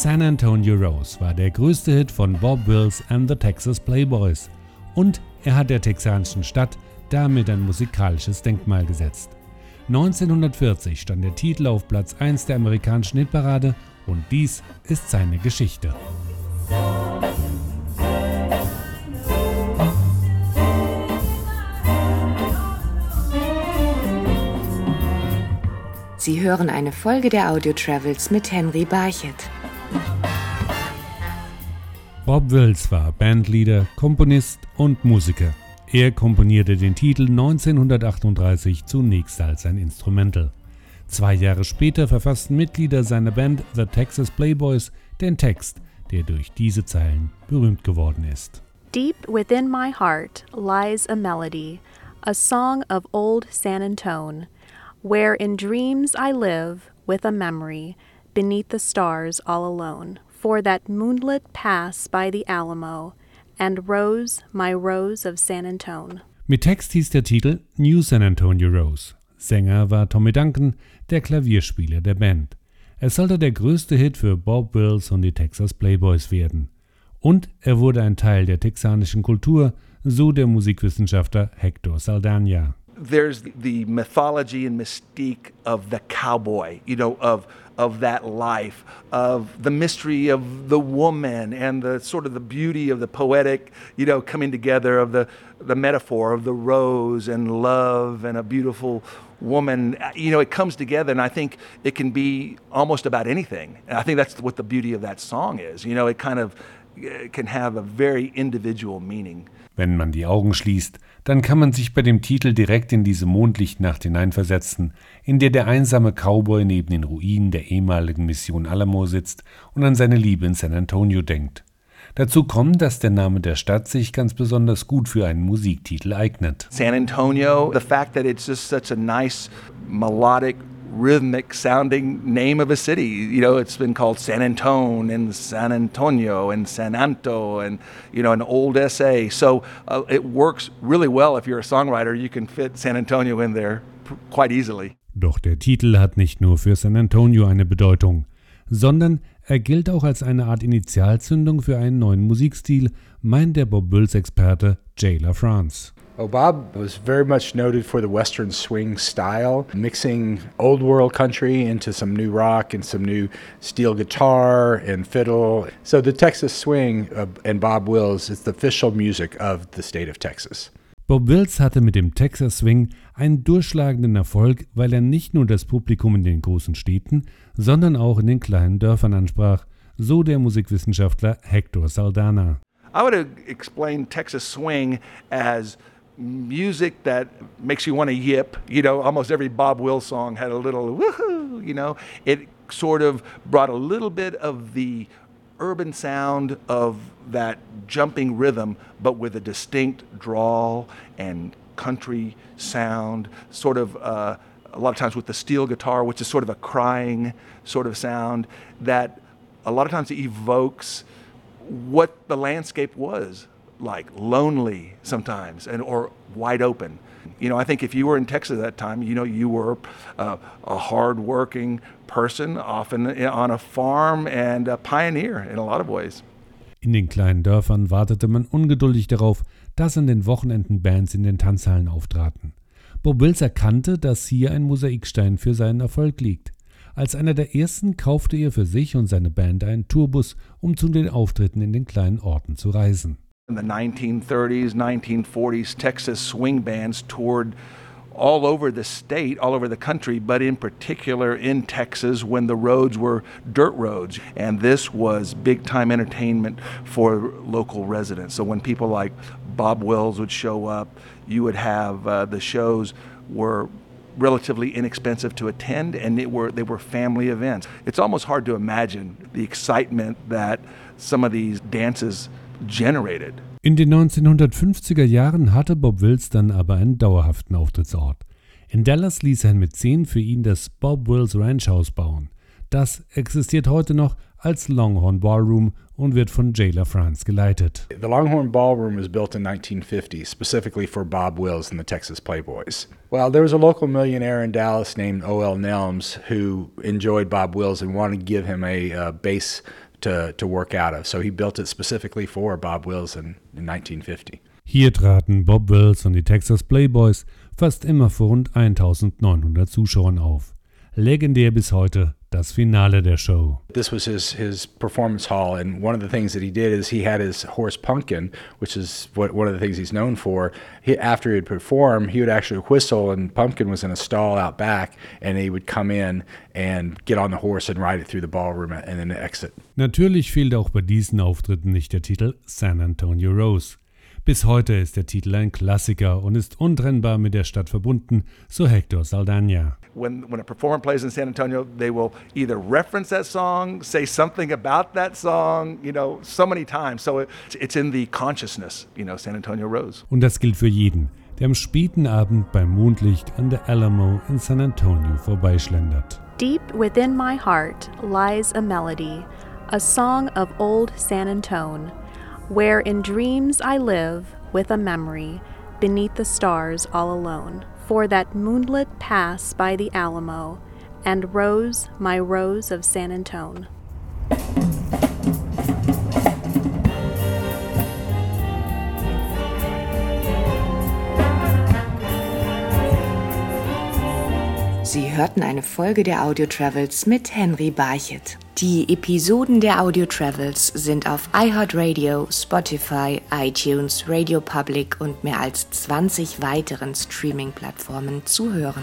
San Antonio Rose war der größte Hit von Bob Wills and the Texas Playboys und er hat der texanischen Stadt damit ein musikalisches Denkmal gesetzt. 1940 stand der Titel auf Platz 1 der amerikanischen Hitparade und dies ist seine Geschichte. Sie hören eine Folge der Audio Travels mit Henry Barchet. Bob Wills war Bandleader, Komponist und Musiker. Er komponierte den Titel 1938 zunächst als ein Instrumental. Zwei Jahre später verfassten Mitglieder seiner Band The Texas Playboys den Text, der durch diese Zeilen berühmt geworden ist. Deep within my heart lies a melody, a song of old San Antone, where in dreams I live with a memory beneath the stars all alone. For that moonlit pass by the Alamo and Rose, my Rose of San Antone. Mit Text hieß der Titel New San Antonio Rose. Sänger war Tommy Duncan, der Klavierspieler der Band. Es sollte der größte Hit für Bob Wills und die Texas Playboys werden. Und er wurde ein Teil der texanischen Kultur, so der Musikwissenschaftler Hector Saldana. There's the mythology and mystique of the cowboy, you know, of of that life, of the mystery of the woman and the sort of the beauty of the poetic, you know, coming together of the, the metaphor of the rose and love and a beautiful woman. You know, it comes together, and I think it can be almost about anything. And I think that's what the beauty of that song is. You know, it kind of can have a very individual meaning. Wenn man die Augen schließt, dann kann man sich bei dem Titel direkt in diese Mondlichtnacht hineinversetzen, in der der einsame Cowboy neben den Ruinen der ehemaligen Mission Alamo sitzt und an seine Liebe in San Antonio denkt. Dazu kommt, dass der Name der Stadt sich ganz besonders gut für einen Musiktitel eignet. San Antonio, the fact that it's just such a nice melodic rhythmic sounding name of a city. You know, it's been called San Antone and San Antonio and San Anto and, you know, an old SA. So uh, it works really well if you're a songwriter. You can fit San Antonio in there quite easily. Doch der Titel hat nicht nur für San Antonio eine Bedeutung, sondern er gilt auch als eine Art Initialzündung für einen neuen Musikstil, meint der Bob Wills-Experte Jay LaFrance. Oh, Bob was very much noted for the Western swing style, mixing old world country into some new rock and some new steel guitar and fiddle. So the Texas swing and Bob Wills is the official music of the state of Texas. Bob Wills hatte mit dem Texas Swing einen durchschlagenden Erfolg, weil er nicht nur das Publikum in den großen Städten, sondern auch in den kleinen Dörfern ansprach, so der Musikwissenschaftler Hector Saldana. I would explain Texas Swing as music that makes you want to yip. You know, almost every Bob Wills song had a little woohoo, you know. It sort of brought a little bit of the urban sound of that jumping rhythm, but with a distinct drawl and country sound, sort of uh, a lot of times with the steel guitar, which is sort of a crying sort of sound that a lot of times evokes what the landscape was like lonely sometimes and or wide open. You know, I think if you were in Texas at that time, you know, you were uh, a hard-working person, often on a farm and a pioneer in a lot of ways. In den kleinen Dörfern wartete man ungeduldig darauf, dass an den Wochenenden Bands in den Tanzhallen auftraten. Bob Wills erkannte, dass hier ein Mosaikstein für seinen Erfolg liegt. Als einer der ersten kaufte er für sich und seine Band einen Tourbus, um zu den Auftritten in den kleinen Orten zu reisen. In the 1930s, 1940s, Texas swing bands toured all over the state, all over the country, but in particular in Texas when the roads were dirt roads. And this was big time entertainment for local residents. So when people like Bob Wills would show up, you would have uh, the shows were relatively inexpensive to attend and it were they were family events. It's almost hard to imagine the excitement that some of these dances generated. In den 1950er Jahren hatte Bob Wills dann aber einen dauerhaften Auftrittsort. In Dallas ließ er mit zehn für ihn das Bob Wills Ranch House bauen. Das existiert heute noch als Longhorn Ballroom und wird von Jayla France geleitet. The Longhorn Ballroom was built in 1950 specifically for Bob Wills and the Texas Playboys. Well, there was a local millionaire in Dallas named O.L. Nelms who enjoyed Bob Wills and wanted to give him a uh, bass to, to work out of. So he built it specifically for Bob Wills in, in 1950. Hier traten Bob Wills und die Texas Playboys fast immer vor rund 1900 Zuschauern auf. Legendär bis heute das Finale der Show. This was his his performance hall, and one of the things that he did is he had his horse Pumpkin, which is what one of the things he's known for. He, after he'd perform, he would actually whistle, and Pumpkin was in a stall out back, and he would come in and get on the horse and ride it through the ballroom and then exit. Natürlich fehlte auch bei diesen Auftritten nicht der Titel San Antonio Rose. Bis heute ist der Titel ein Klassiker und ist untrennbar mit der Stadt verbunden, so Hector Saldaña. When, when a performer plays in San Antonio, they will either reference that song, say something about that song, you know, so many times. So it, it's in the consciousness, you know, San Antonio Rose. Und das gilt für jeden, der am späten Abend beim Mondlicht an der Alamo in San Antonio vorbeischlendert. Deep within my heart lies a melody, a song of old San Antone. Where in dreams I live with a memory beneath the stars all alone. For that moonlit pass by the Alamo, and rose my rose of San Antone. Sie hörten eine Folge der Audio Travels mit Henry Barchet. Die Episoden der Audio Travels sind auf iHeartRadio, Spotify, iTunes, Radio Public und mehr als 20 weiteren Streaming-Plattformen zu hören.